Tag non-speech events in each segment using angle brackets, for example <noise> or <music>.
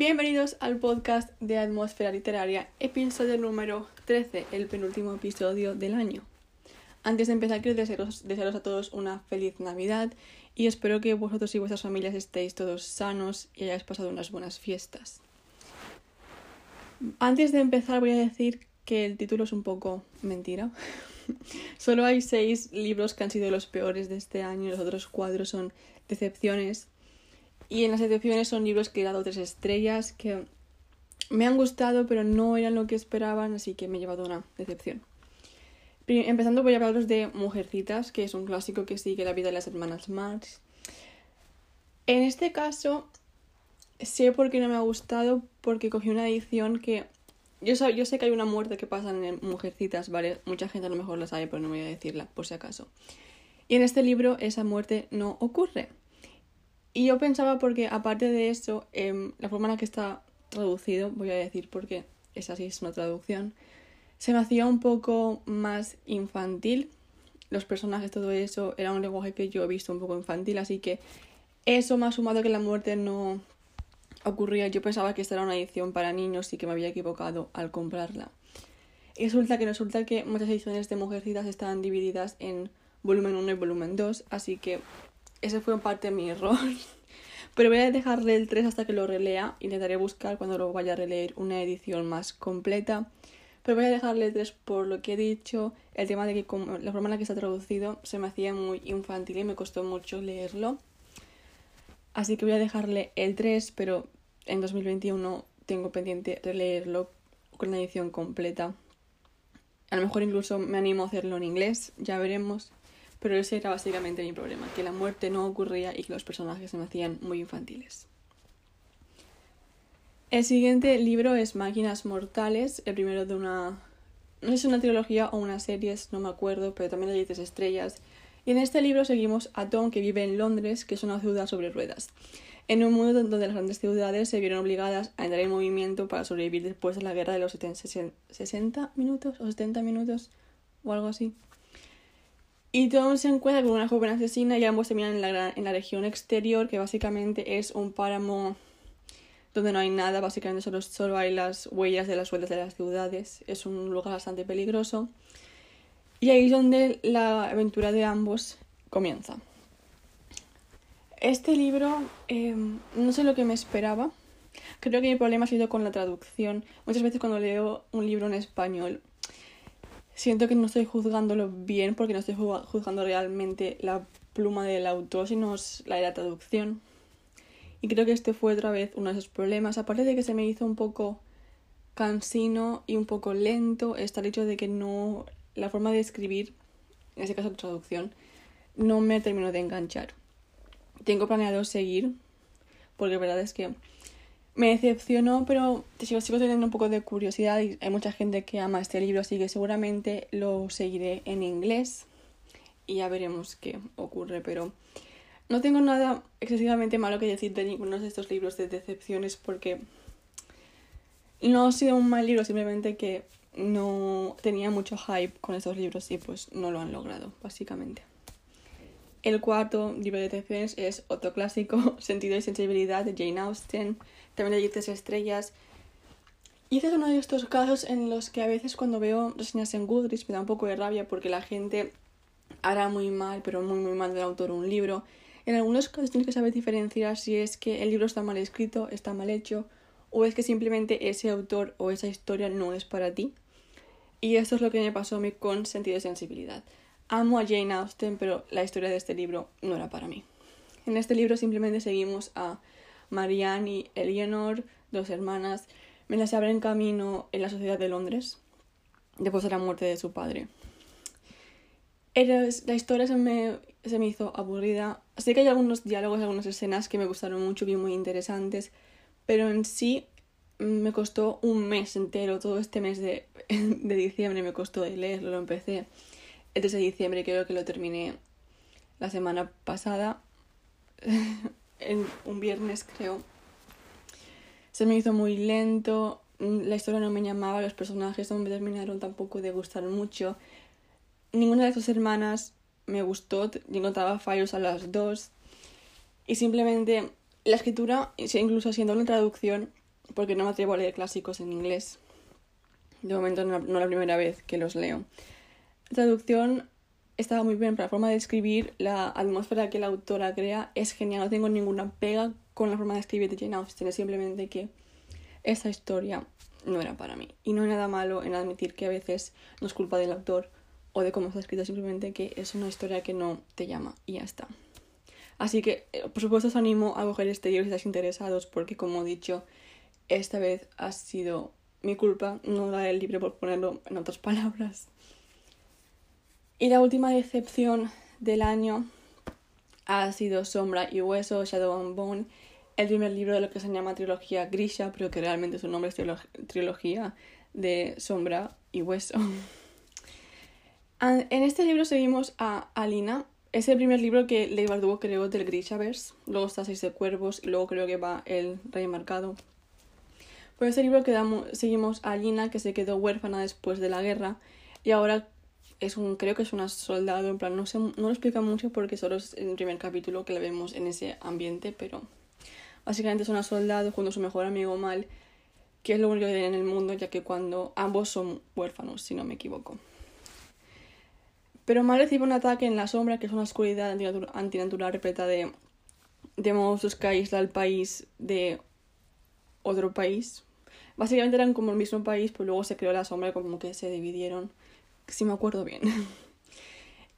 Bienvenidos al podcast de Atmósfera Literaria, episodio número 13, el penúltimo episodio del año. Antes de empezar, quiero desearos, desearos a todos una feliz Navidad y espero que vosotros y vuestras familias estéis todos sanos y hayáis pasado unas buenas fiestas. Antes de empezar, voy a decir que el título es un poco mentira. <laughs> Solo hay seis libros que han sido los peores de este año, los otros cuatro son decepciones. Y en las decepciones son libros que he dado tres estrellas, que me han gustado, pero no eran lo que esperaban, así que me he llevado una decepción. Empezando voy a hablaros de Mujercitas, que es un clásico que sigue la vida de las hermanas Marx. En este caso, sé por qué no me ha gustado, porque cogí una edición que yo, yo sé que hay una muerte que pasa en Mujercitas, ¿vale? Mucha gente a lo mejor la sabe, pero no voy a decirla, por si acaso. Y en este libro esa muerte no ocurre. Y yo pensaba porque, aparte de eso, em, la forma en la que está traducido, voy a decir porque es así, es una traducción, se me hacía un poco más infantil. Los personajes, todo eso, era un lenguaje que yo he visto un poco infantil, así que eso más sumado que la muerte no ocurría, yo pensaba que esta era una edición para niños y que me había equivocado al comprarla. Y resulta que resulta que muchas ediciones de Mujercitas están divididas en volumen 1 y volumen 2, así que ese fue en parte mi error. <laughs> Pero voy a dejarle el 3 hasta que lo relea. Intentaré buscar cuando lo vaya a releer una edición más completa. Pero voy a dejarle el 3 por lo que he dicho. El tema de que la forma en la que está traducido se me hacía muy infantil y me costó mucho leerlo. Así que voy a dejarle el 3, pero en 2021 tengo pendiente releerlo con la edición completa. A lo mejor incluso me animo a hacerlo en inglés, ya veremos. Pero ese era básicamente mi problema, que la muerte no ocurría y que los personajes se me hacían muy infantiles. El siguiente libro es Máquinas Mortales, el primero de una... no es una trilogía o una serie, no me acuerdo, pero también le dices estrellas. Y en este libro seguimos a Tom, que vive en Londres, que es una ciudad sobre ruedas. En un mundo donde las grandes ciudades se vieron obligadas a entrar en movimiento para sobrevivir después de la guerra de los 60 minutos o 70 minutos o algo así. Y Tom se encuentra con una joven asesina y ambos terminan en la, en la región exterior, que básicamente es un páramo donde no hay nada, básicamente solo, solo hay las huellas de las huellas de las ciudades. Es un lugar bastante peligroso. Y ahí es donde la aventura de ambos comienza. Este libro em, no sé lo que me esperaba. Creo que mi problema ha sido con la traducción. Muchas veces cuando leo un libro en español siento que no estoy juzgándolo bien porque no estoy juzgando realmente la pluma del autor, sino la de la traducción. Y creo que este fue otra vez uno de esos problemas. Aparte de que se me hizo un poco cansino y un poco lento, está el hecho de que no. La forma de escribir, en este caso la traducción, no me terminó de enganchar. Tengo planeado seguir, porque la verdad es que me decepcionó, pero sigo, sigo teniendo un poco de curiosidad y hay mucha gente que ama este libro, así que seguramente lo seguiré en inglés y ya veremos qué ocurre, pero no tengo nada excesivamente malo que decir de ninguno de estos libros de decepciones porque no ha sido un mal libro, simplemente que no tenía mucho hype con estos libros y pues no lo han logrado, básicamente. El cuarto libro de decepciones es otro clásico, <laughs> Sentido y Sensibilidad de Jane Austen también le dices estrellas. Y este es uno de estos casos en los que a veces cuando veo reseñas en Goodreads me da un poco de rabia porque la gente hará muy mal, pero muy muy mal del autor un libro. En algunos casos tienes que saber diferenciar si es que el libro está mal escrito, está mal hecho, o es que simplemente ese autor o esa historia no es para ti. Y esto es lo que me pasó a mí con Sentido de Sensibilidad. Amo a Jane Austen, pero la historia de este libro no era para mí. En este libro simplemente seguimos a Marianne y Eleanor, dos hermanas, mientras se abren camino en la sociedad de Londres después de la muerte de su padre. la historia se me, se me hizo aburrida. Sé que hay algunos diálogos, algunas escenas que me gustaron mucho, bien muy interesantes, pero en sí me costó un mes entero, todo este mes de, <laughs> de diciembre me costó de leerlo, lo empecé el 3 de diciembre, creo que lo terminé la semana pasada. <laughs> un viernes creo. Se me hizo muy lento, mm, la historia no me llamaba, los personajes no me terminaron tampoco de gustar mucho. Ninguna de sus hermanas me gustó, encontraba fallos a las dos. Y simplemente la escritura, incluso siendo una traducción, porque no me atrevo a leer clásicos en inglés. De momento no, no la primera vez que los leo. Traducción estaba muy bien, pero la forma de escribir, la atmósfera que la autora crea es genial. No tengo ninguna pega con la forma de escribir de Jane Austen, simplemente que esa historia no era para mí. Y no hay nada malo en admitir que a veces no es culpa del autor o de cómo está escrito, simplemente que es una historia que no te llama y ya está. Así que, eh, por supuesto, os animo a coger este libro si estáis interesados, porque como he dicho, esta vez ha sido mi culpa, no la del libro por ponerlo en otras <laughs> palabras. Y la última decepción del año ha sido Sombra y Hueso, Shadow and Bone, el primer libro de lo que se llama trilogía Grisha, pero que realmente su nombre es trilogía de Sombra y Hueso. <laughs> En este libro seguimos a Alina. Es el primer libro que Leigh Bardugo creó del Grishaverse. Luego está Seis de Cuervos y luego creo que va El Rey Marcado. Por este libro seguimos a Alina, que se quedó huérfana después de la guerra y ahora es un, creo que es una soldado, en plan, no, sé, no lo explica mucho porque solo es el primer capítulo que la vemos en ese ambiente, pero básicamente es una soldado junto a su mejor amigo Mal, que es lo único que tiene en el mundo, ya que cuando ambos son huérfanos, si no me equivoco. Pero Mal recibe un ataque en la sombra, que es una oscuridad antinatural repleta de, de monstruos que aísla al país de otro país. Básicamente eran como el mismo país, pero luego se creó la sombra como que se dividieron si me acuerdo bien.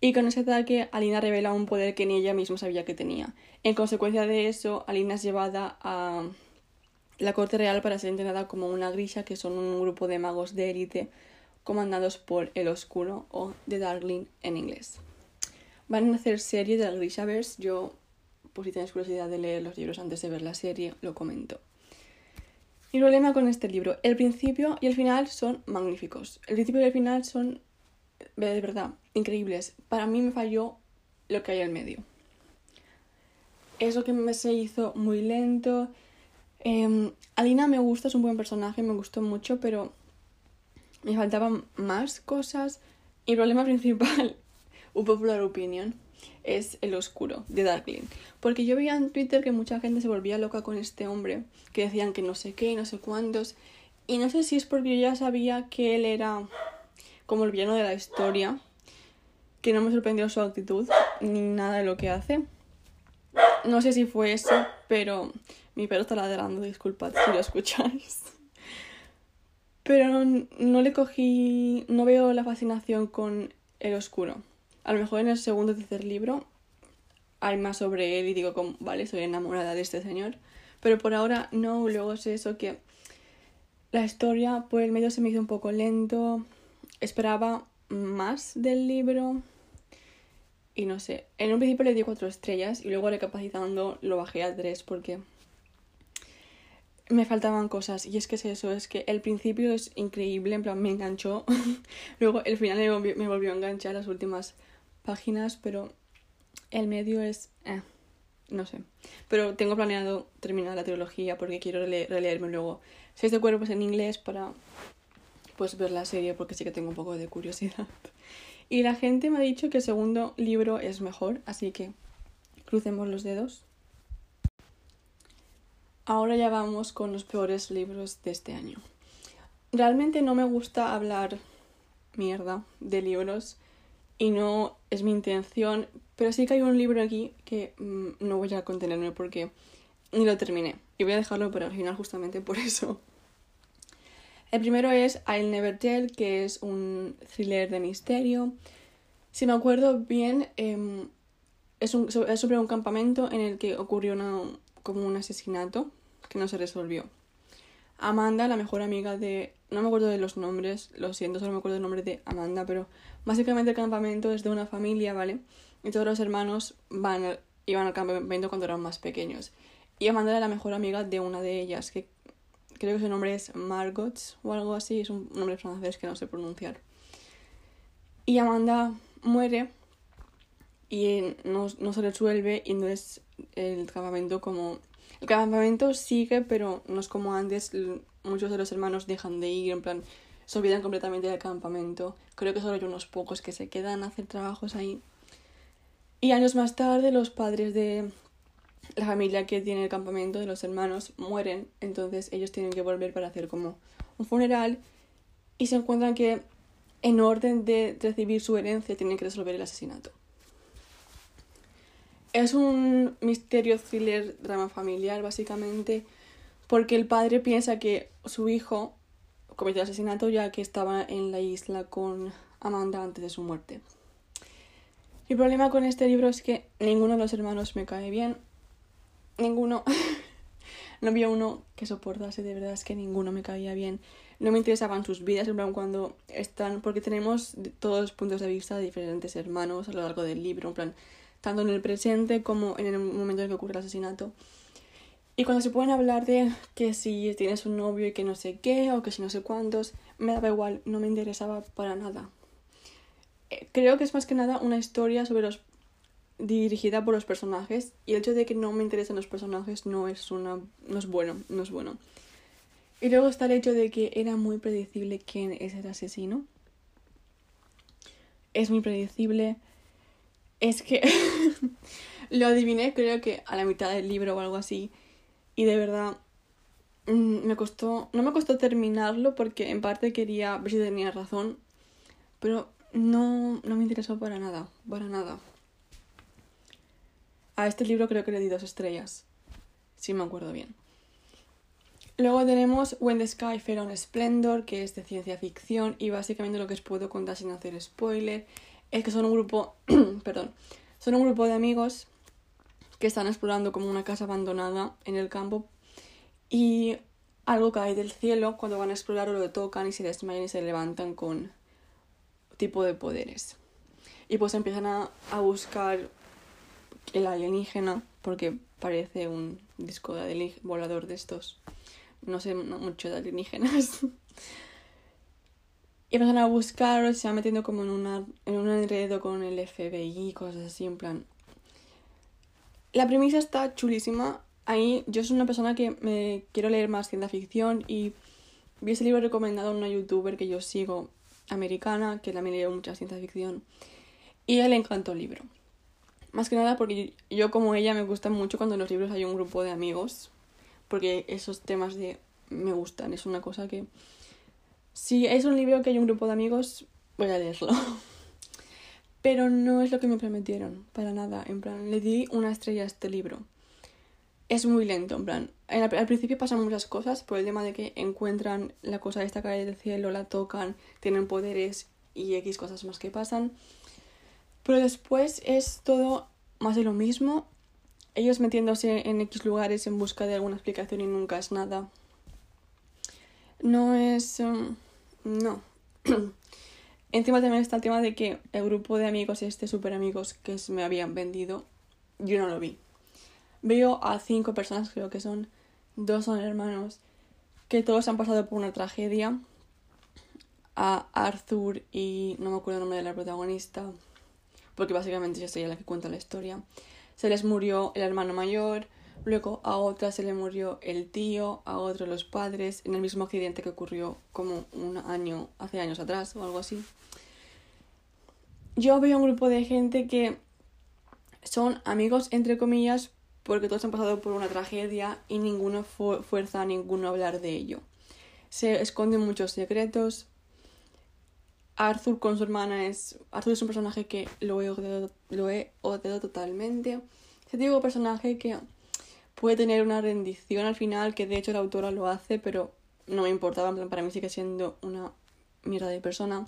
y con ese ataque, Alina revela un poder que ni ella misma sabía que tenía. En consecuencia de eso, Alina es llevada a la corte real para ser entrenada como una grisha, que son un grupo de magos de élite comandados por el Oscuro o The Darling en inglés. Van a hacer serie de la Grishaverse. Yo, por si tenéis curiosidad de leer los libros antes de ver la serie, lo comento. Mi problema con este libro, el principio y el final son magníficos. El principio y el final son de verdad, increíbles. Para mí me falló lo que hay en medio. Eso que me se hizo muy lento. Eh, Alina me gusta, es un buen personaje, me gustó mucho, pero me faltaban más cosas. Y el problema <laughs> principal, un popular opinion, es el oscuro de Darkling. Porque yo veía en Twitter que mucha gente se volvía loca con este hombre, que decían que no sé qué, no sé cuántos. Y no sé si es porque yo ya sabía que él era como el villano de la historia, que no me sorprendió su actitud ni nada de lo que hace. No sé si fue eso, pero mi perro está ladrando, disculpad si lo escucháis. Pero no, le cogí, no veo la fascinación con el oscuro. A lo mejor en el segundo o tercer libro hay más sobre él y digo, como, vale, soy enamorada de este señor. Pero por ahora no, luego es eso que la historia por el medio se me hizo un poco lento, esperaba más del libro y no sé, en un principio le di cuatro estrellas y luego recapacitando lo bajé a tres porque me faltaban cosas. Y es que es eso, es que el principio es increíble, en plan me enganchó, <laughs> luego el final me volvió, a enganchar las últimas páginas, pero el medio es... Eh, no sé. Pero tengo planeado terminar la trilogía porque quiero releerme luego. Seis de cuerpos en inglés para ver la serie porque sí que tengo un poco de curiosidad. <laughs> Y la gente me ha dicho que el segundo libro es mejor, así que crucemos los dedos. Ahora ya vamos con los peores libros de este año. Realmente no me gusta hablar mierda de libros y no es mi intención, pero sí que hay un libro aquí que mm, no voy a contenerme porque ni lo terminé y voy a dejarlo para el final justamente por <laughs> eso. El primero es I'll Never Tell, que es un thriller de misterio. Si me acuerdo bien, em, es, sobre un campamento en el que ocurrió como un asesinato que no se resolvió. Amanda, la mejor amiga de... No me acuerdo de los nombres, lo siento, solo me acuerdo del nombre de Amanda, pero básicamente el campamento es de una familia, ¿vale? Y todos los hermanos van, iban al campamento cuando eran más pequeños. Y Amanda era la mejor amiga de una de ellas, que creo que su nombre es Margot o algo así, es un nombre francés que no sé pronunciar. Y Amanda muere y no, no se resuelve y entonces el campamento como... El campamento sigue, pero no es como antes, muchos de los hermanos dejan de ir, en plan, se olvidan completamente del campamento. Creo que solo hay unos pocos que se quedan a hacer trabajos ahí. Y años más tarde los padres de la familia que tiene el campamento de los hermanos mueren, entonces ellos tienen que volver para hacer como un funeral y se encuentran que en orden de recibir su herencia tienen que resolver el asesinato. Es un misterio thriller drama familiar básicamente porque el padre piensa que su hijo cometió el asesinato ya que estaba en la isla con Amanda antes de su muerte. Mi problema con este libro es que ninguno de los hermanos me cae bien. Ninguno. <laughs> no había uno que soportase, de verdad es que ninguno me caía bien. No me interesaban sus vidas, en plan cuando están, porque tenemos todos puntos de vista de diferentes hermanos a lo largo del libro, en plan, tanto en el presente como en el momento en que ocurre el asesinato. Y cuando se pueden hablar de que si tienes un novio y que no sé qué, o que si no sé cuántos, me daba igual, no me interesaba para nada. Eh, creo que es más que nada una historia sobre los dirigida por los personajes y el hecho de que no me interesen los personajes no es una no es bueno, no es bueno. Y luego está el hecho de que era muy predecible quién es el asesino. Es muy predecible. Es que <laughs> lo adiviné creo que a la mitad del libro o algo así. Y de verdad mm, me costó, no me costó terminarlo porque en parte quería ver si tenía razón, pero no, no me interesó para nada, para nada. A este libro creo que le di dos estrellas, si me acuerdo bien. Luego tenemos When the Sky Fell on Splendor, que es de ciencia ficción y básicamente lo que os puedo contar sin hacer spoiler es que son un grupo, <clears throat> perdón, son un grupo de amigos que están explorando como una casa abandonada en el campo y algo cae del cielo, cuando van a explorar lo tocan y se desmayan y se levantan con tipo de poderes. Y pues empiezan a, a buscar el alienígena, porque parece un disco de volador de estos. No sé mucho de alienígenas. <laughs> y empiezan a buscar, se van metiendo como en, una, en un enredo con el FBI, cosas así, en plan. La premisa está chulísima. Ahí yo soy una persona que me quiero leer más ciencia ficción y vi ese libro recomendado a una youtuber que yo sigo, americana, que también lee mucha ciencia ficción. Y a él le encantó el libro. Más que nada porque yo como ella me gusta mucho cuando en los libros hay un grupo de amigos. Porque esos temas de me gustan. Es una cosa que... Si es un libro que hay un grupo de amigos, voy a leerlo. <laughs> Pero no es lo que me prometieron, para nada. En plan, le di una estrella a este libro. Es muy lento, en plan. Al, principio pasan muchas cosas por el tema de que encuentran la cosa de esta calle del cielo, la tocan, tienen poderes y X cosas más que pasan. Pero después es todo más de lo mismo. Ellos metiéndose en X lugares en busca de alguna explicación y nunca es nada. No es... Um, no. <clears throat> Encima también está el tema de que el grupo de amigos, este super amigos que me habían vendido, yo no lo vi. Veo a cinco personas, creo que son, dos son hermanos, que todos han pasado por una tragedia. A Arthur y no me acuerdo el nombre de la protagonista, porque básicamente yo soy la que cuenta la historia. Se les murió el hermano mayor, luego a otra se le murió el tío, a otro los padres, en el mismo accidente que ocurrió como un año, hace años atrás o algo así. Yo veo un grupo de gente que son amigos entre comillas porque todos han pasado por una tragedia y ninguno fuerza a ninguno a hablar de ello. Se esconden muchos secretos, Arthur con su hermana es. Arthur es un personaje que lo he odiado, lo he odiado totalmente. Ese tipo de personaje que puede tener una rendición al final, que de hecho la autora lo hace, pero no me importaba, para mí sigue siendo una mierda de persona.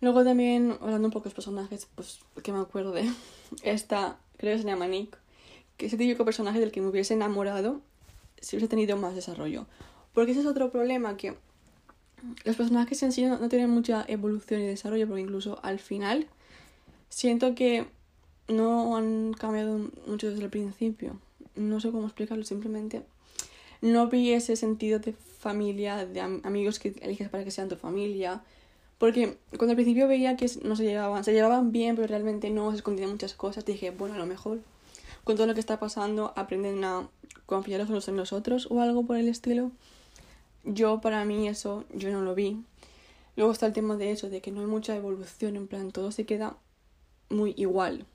Luego también, hablando un poco de los personajes, pues que me acuerdo de <laughs> esta, creo que se llama Nick, que es el típico personaje del que me hubiese enamorado si hubiese tenido más desarrollo. Porque ese es otro problema que los personajes en sí no, tienen mucha evolución y desarrollo, porque incluso al final siento que no han cambiado mucho desde el principio. No sé cómo explicarlo, simplemente no vi ese sentido de familia, de amigos que eliges para que sean tu familia. Porque cuando al principio veía que no se llevaban, se llevaban bien, pero realmente no se escondían muchas cosas, dije, bueno, a lo mejor con todo lo que está pasando aprenden a confiar los unos en los otros o algo por el estilo. Yo, para mí, eso yo no lo vi. Luego está el tema de eso, de que no hay mucha evolución, en plan, todo se queda muy igual.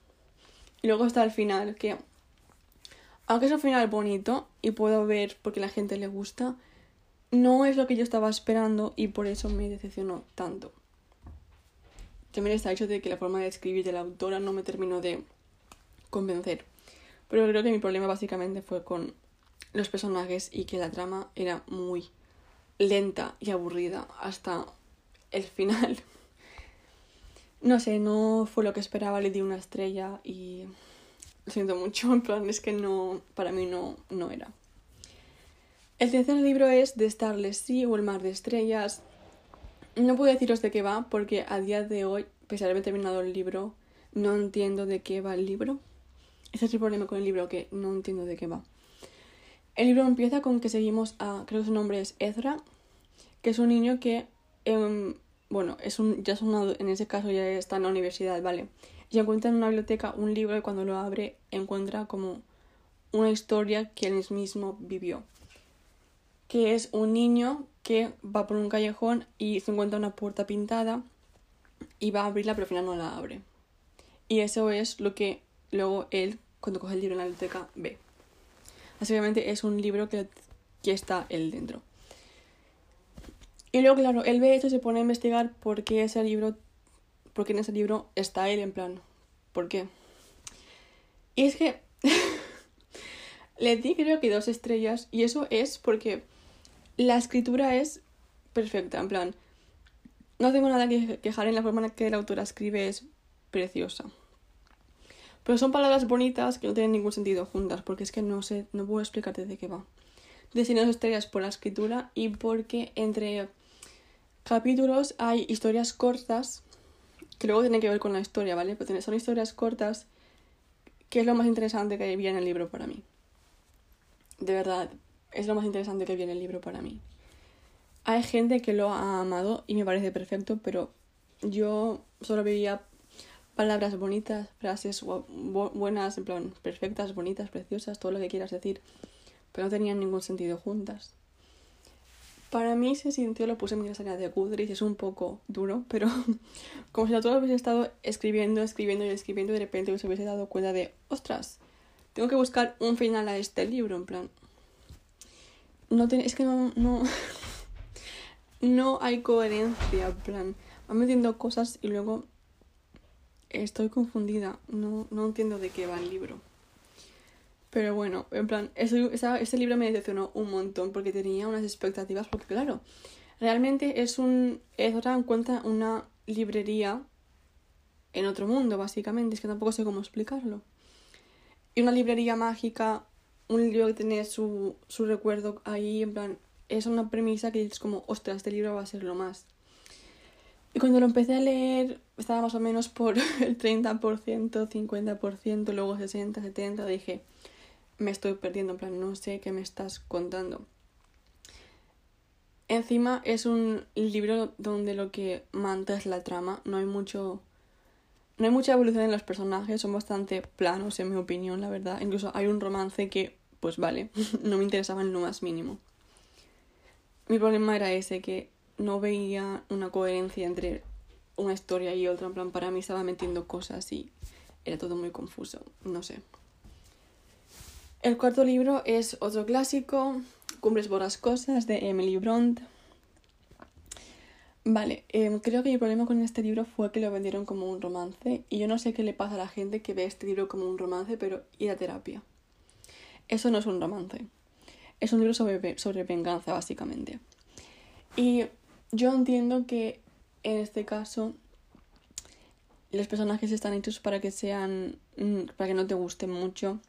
Y luego está el final, que aunque es un final bonito y puedo ver porque la gente le gusta, no es lo que yo estaba esperando y por eso me decepcionó tanto. También está hecho de que la forma de escribir de la autora no me terminó de convencer. Pero creo que mi problema básicamente fue con los personajes y que la trama era muy lenta y aburrida hasta el final. No sé, no fue lo que esperaba, le di una estrella y lo siento mucho, en plan es que no, para mí no, no era. El tercer libro es The Starless Sea o El Mar de Estrellas. No puedo deciros de qué va porque a día de hoy, pese a haber terminado el libro, no entiendo de qué va el libro. Ese es el problema con el libro, que no entiendo de qué va. El libro empieza con que seguimos a, creo que su nombre es Ezra, que es un niño que, em, bueno, es un, ya es un, en ese caso ya está en la universidad, ¿vale? Y encuentra en una biblioteca un libro y cuando lo abre encuentra como una historia que él mismo vivió que es un niño que va por un callejón y se encuentra una puerta pintada y va a abrirla pero al final no la abre. Y eso es lo que luego él, cuando coge el libro en la biblioteca, ve. Obviamente es un libro que, que está él dentro. Y luego, claro, él ve esto y se pone a investigar por qué ese libro, por qué en ese libro está él en plan, ¿por qué? Y es que <laughs> le di creo que dos estrellas y eso es porque la escritura es perfecta, en plan, no tengo nada que quejar en la forma en que la autora escribe, es preciosa. Pero son palabras bonitas que no tienen ningún sentido juntas, porque es que no sé, no puedo explicarte de qué va. Diseños estrellas por la escritura y porque entre capítulos hay historias cortas que luego tienen que ver con la historia, ¿vale? Pero son historias cortas que es lo más interesante que había en el libro para mí. De verdad, es lo más interesante que viene el libro para mí. Hay gente que lo ha amado y me parece perfecto, pero yo solo veía palabras bonitas, frases buenas, en plan, perfectas, bonitas, preciosas, todo lo que quieras decir, pero no tenían ningún sentido juntas. Para mí se sintió, lo puse en mi salida de Goodreads, es un poco duro, pero <laughs> como si la autor hubiese estado escribiendo, escribiendo y escribiendo y de repente se hubiese dado cuenta de, ostras, tengo que buscar un final a este libro, en plan, no es que no, no, <laughs> no hay coherencia, en plan, van metiendo cosas y luego estoy confundida, no, no entiendo de qué va el libro. Pero bueno, en plan, ese, ese libro me decepcionó un montón porque tenía unas expectativas, porque claro, realmente es un... Ezra encuentra una librería en otro mundo, básicamente, es que tampoco sé cómo explicarlo. Y una librería mágica un libro que tiene su, su recuerdo ahí, en plan, es una premisa que es como, ostras, este libro va a ser lo más. Y cuando lo empecé a leer, estaba más o menos por <laughs> el 30%, 50%, luego 60, 70, dije, me estoy perdiendo, en plan, no sé qué me estás contando. Encima es un libro donde lo que manta es la trama, no hay mucho no hay mucha evolución en los personajes, son bastante planos en mi opinión, la verdad. Incluso hay un romance que, pues vale, <laughs> no me interesaba en lo más mínimo. Mi problema era ese, que no veía una coherencia entre una historia y otra. En plan, para mí estaba metiendo cosas y era todo muy confuso. No sé. El cuarto libro es otro clásico, Cumbres Borrascosas, de Emily Bront. Vale, em, creo que mi problema con este libro fue que lo vendieron como un romance y yo no sé qué le pasa a la gente que ve este libro como un romance, pero ir a terapia. Eso no es un romance. Es un libro sobre, sobre venganza, básicamente. Y yo entiendo que en este caso los personajes están hechos para que sean. Mm, para que no te gusten mucho.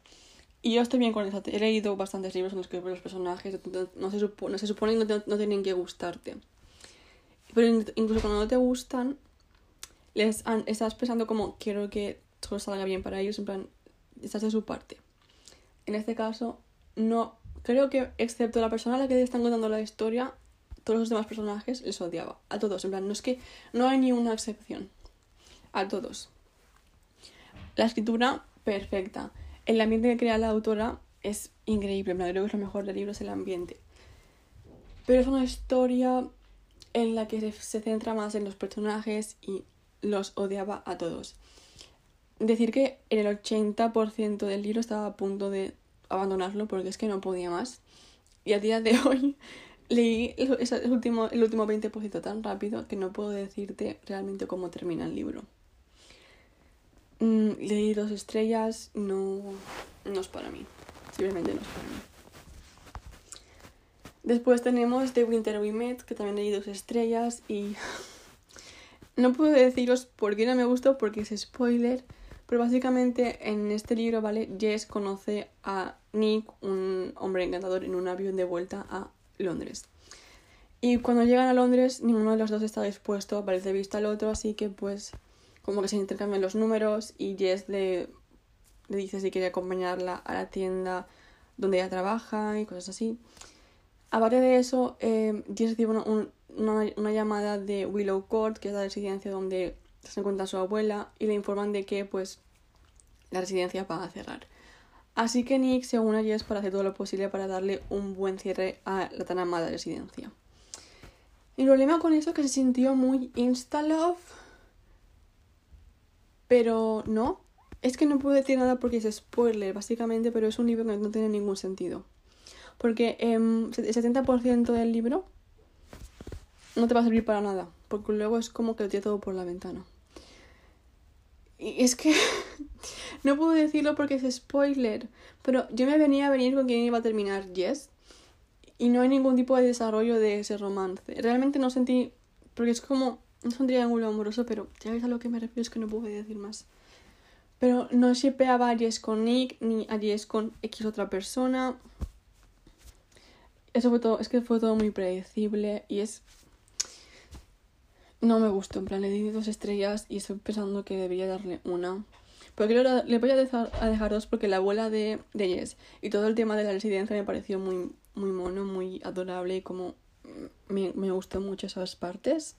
Y yo estoy bien con eso. He leído bastantes libros en los que los personajes no se, no se supone que no, no tienen que gustarte pero incluso cuando no te gustan, les estás pensando como quiero que todo salga bien para ellos, en plan, estás de su parte. En este caso, no. Creo que, excepto la persona a la que le están contando la historia, todos los demás personajes les odiaba. A todos, en plan, no es que no hay ni una excepción. A todos. La escritura, perfecta. El ambiente que crea la autora es increíble. En creo que es lo mejor del libro es el ambiente. Pero es una historia en la que se centra más en los personajes y los odiaba a todos. Decir que en el 80% del libro estaba a punto de abandonarlo porque es que no podía más. Y a día de <laughs> hoy leí el, último, el último 20% tan rápido que no puedo decirte realmente cómo termina el libro. Mm, leí dos estrellas, no, no es para mí. Simplemente no es para mí. Después tenemos The Winter We Met, que también leí dos estrellas y <laughs> no puedo deciros por qué no me gustó porque es spoiler, pero básicamente en este libro, ¿vale? Jess conoce a Nick, un hombre encantador, en un avión de vuelta a Londres. Y cuando llegan a Londres, ninguno de los dos está dispuesto a parecer vista al otro, así que pues como que se intercambian los números y Jess le, le dice si quiere acompañarla a la tienda donde ella trabaja y cosas así. Aparte de eso, eh, Jess recibe una, una, llamada de Willow Court, que es la residencia donde se encuentra su abuela, y le informan de que pues la residencia va a cerrar. Así que Nick se une a Jess para hacer todo lo posible para darle un buen cierre a la tan amada residencia. El problema con eso es que se sintió muy insta-love pero no, es que no puedo decir nada porque es spoiler, básicamente, pero es un libro que no tiene ningún sentido. Porque eh, el 70% del libro no te va a servir para nada, porque luego es como que lo tira todo por la ventana. Y es que <laughs> <laughs> no puedo decirlo porque es spoiler, pero yo me venía a venir con quién iba a terminar Yes y no hay ningún tipo de desarrollo de ese romance. Realmente no sentí, porque es como es un triángulo amoroso, pero ya veis a lo que me refiero, es que no puedo decir más. Pero no shipeaba a Jess con Nick, ni a Jess con X otra persona. Eso fue todo, es que fue todo muy predecible y es... No me gustó, en plan, le di dos estrellas y estoy pensando que debería darle una. Pero le voy a dejar, a dejar dos porque la abuela de, de Jess y todo el tema de la residencia me pareció muy, muy mono, muy adorable y como me, me gustó mucho esas partes.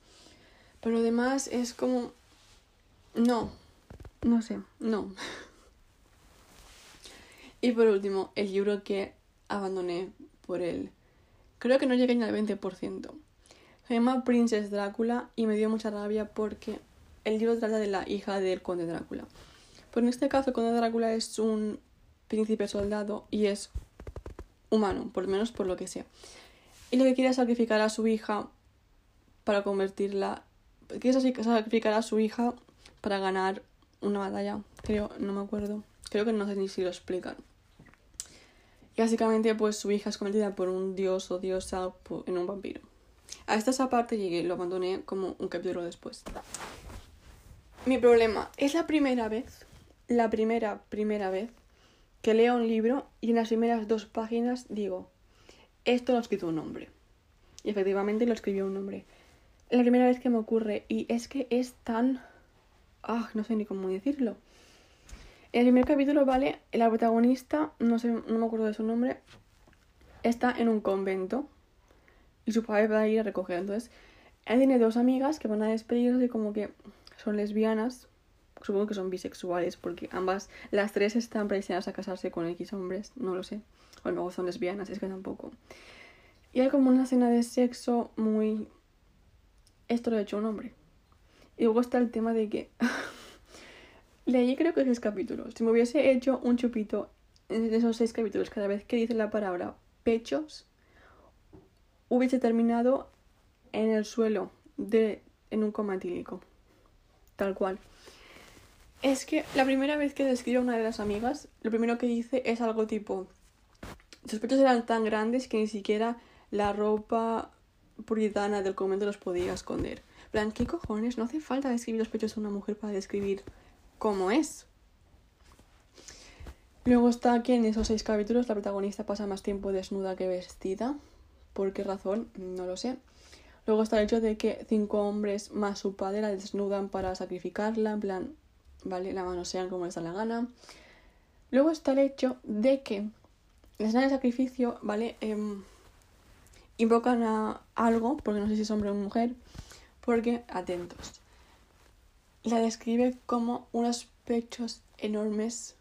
Pero además es como... No, no sé, no. <laughs> y por último, el libro que abandoné por él. Creo que no llegué ni al 20%. Se llama Princess Drácula y me dio mucha rabia porque el libro trata de la hija del conde Drácula. Pero en este caso el conde Drácula es un príncipe soldado y es humano, por lo menos por lo que sea. Y lo que quiere es sacrificar a su hija para convertirla que sacrificar a su hija para ganar una batalla. Creo, no me acuerdo. Creo que no sé ni si lo explican. Y básicamente, pues su hija es convertida por un dios o diosa en un vampiro. A esta parte llegué, lo abandoné como un capítulo después. Mi problema es la primera vez, la primera, primera vez que leo un libro y en las primeras dos páginas digo, esto lo ha escrito un hombre. Y efectivamente lo escribió un hombre la primera vez que me ocurre y es que es tan... Ah, no sé ni cómo decirlo. En el primer capítulo, vale, la protagonista, no sé, no me acuerdo de su nombre, está en un convento y su padre va a ir a recoger. Entonces, él tiene dos amigas que van a despedirse como que son lesbianas, supongo que son bisexuales porque ambas, las tres están predestinadas a casarse con X hombres, no lo sé. O luego son lesbianas, es que tampoco. Y hay como una escena de sexo muy esto lo ha hecho un hombre. Y luego está el tema de que <laughs> leí creo que seis capítulos. Si me hubiese hecho un chupito en esos seis capítulos cada vez que dice la palabra pechos, hubiese terminado en el suelo de en un coma etílico. Tal cual. Es que la primera vez que describe a una de las amigas, lo primero que dice es algo tipo: Sus pechos eran tan grandes que ni siquiera la ropa puritana del convento los podía esconder. plan, ¿qué cojones? No hace falta describir los pechos de una mujer para describir cómo es. Luego está que en esos seis capítulos la protagonista pasa más tiempo desnuda que vestida. ¿Por qué razón? No lo sé. Luego está el hecho de que cinco hombres más su padre la desnudan para sacrificarla, en plan, vale, la manosean como les da la gana. Luego está el hecho de que la escena de sacrificio, ¿vale? Em, invocan a algo, porque no sé si es hombre o mujer, porque, atentos, la describe como unos pechos enormes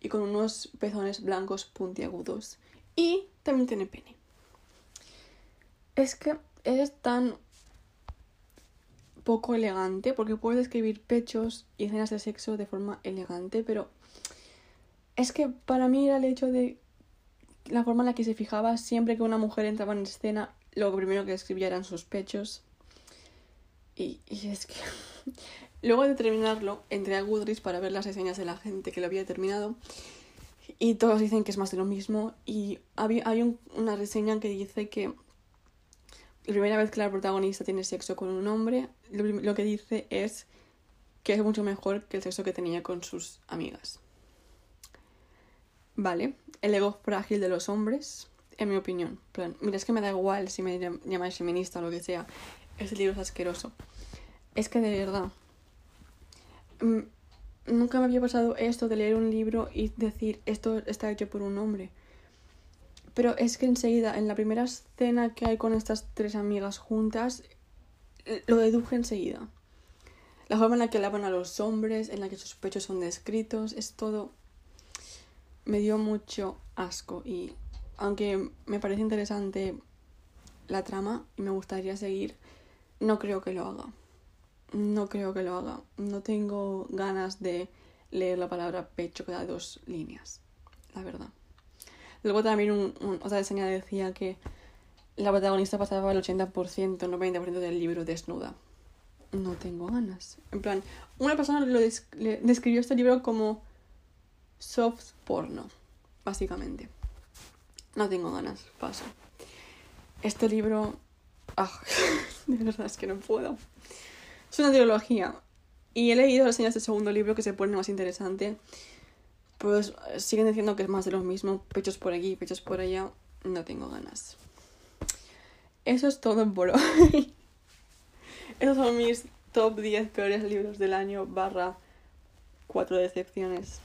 y con unos pezones blancos puntiagudos. Y también tiene pene. Es que es tan poco elegante, porque puedes describir pechos y escenas de sexo de forma elegante, pero Es que para mí era el hecho de la forma en la que se fijaba siempre que una mujer entraba en escena, lo primero que escribía eran sus pechos. Y, y es que <laughs> luego de terminarlo, entré a Goodreads para ver las reseñas de la gente que lo había terminado. Y todos dicen que es más de lo mismo. Y hay un, una reseña que dice que la primera vez que la protagonista tiene sexo con un hombre, lo, lo que dice es que es mucho mejor que el sexo que tenía con sus amigas. Vale, el ego frágil de los hombres, en mi opinión. Plan, mira, es que me da igual si me llamáis feminista o lo que sea. Ese libro es asqueroso. Es que de verdad. Nunca me había pasado esto de leer un libro y decir esto está hecho por un hombre. Pero es que enseguida, en la primera escena que hay con estas tres amigas juntas, lo deduje enseguida. La forma en la que alaban a los hombres, en la que sus pechos son descritos, es todo me dio mucho asco y aunque me parece interesante la trama y me gustaría seguir, no creo que lo haga. No creo que lo haga. No tengo ganas de leer la palabra pecho cada dos líneas, la verdad. Luego también un, otra reseña decía que la protagonista pasaba el 80%, 90% del libro desnuda. No tengo ganas. En plan, una persona lo describió este libro como soft porno, básicamente. No tengo ganas, paso. Este libro... Ah, <laughs> de verdad es que no puedo. Es una trilogía. Y he leído las señas del segundo libro que se pone más interesante. Pues siguen diciendo que es más de lo mismo. Pechos por aquí, pechos por allá. No tengo ganas. Eso es todo por hoy. <laughs> Esos son mis top 10 peores libros del año barra 4 decepciones.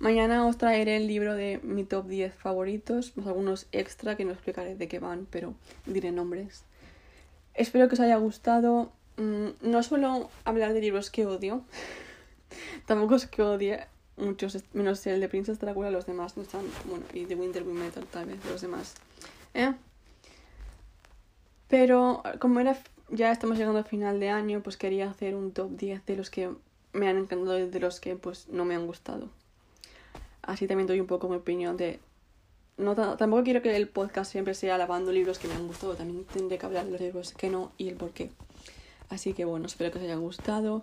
Mañana os traeré el libro de mi top 10 favoritos, más algunos extra que no explicaré de qué van, pero diré nombres. Espero que os haya gustado. Mm, no suelo hablar de libros que odio. <laughs> Tampoco es que odie muchos, menos el de Princess Dracula, los demás no están. Bueno, y de Winter Metal, tal vez, los demás. ¿Eh? Pero como era ya estamos llegando al final de año, pues quería hacer un top 10 de los que me han encantado y de los que pues no me han gustado así también doy un poco mi opinión de... No, tampoco quiero que el podcast siempre sea alabando libros que me han gustado, también tendré que hablar de los libros que no y el por qué. Así que bueno, espero que os haya gustado.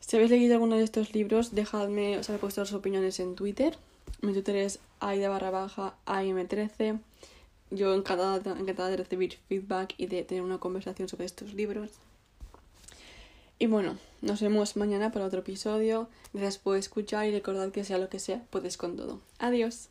Si habéis leído alguno de estos libros, dejadme, os habéis puesto sus opiniones en Twitter. Mi Twitter es aida barra baja am13. Yo encantada, encantada de recibir feedback y de tener una conversación sobre estos libros. Y bueno, nos vemos mañana para otro episodio. Gracias por escuchar y recordad que sea lo que sea, puedes con todo. Adiós.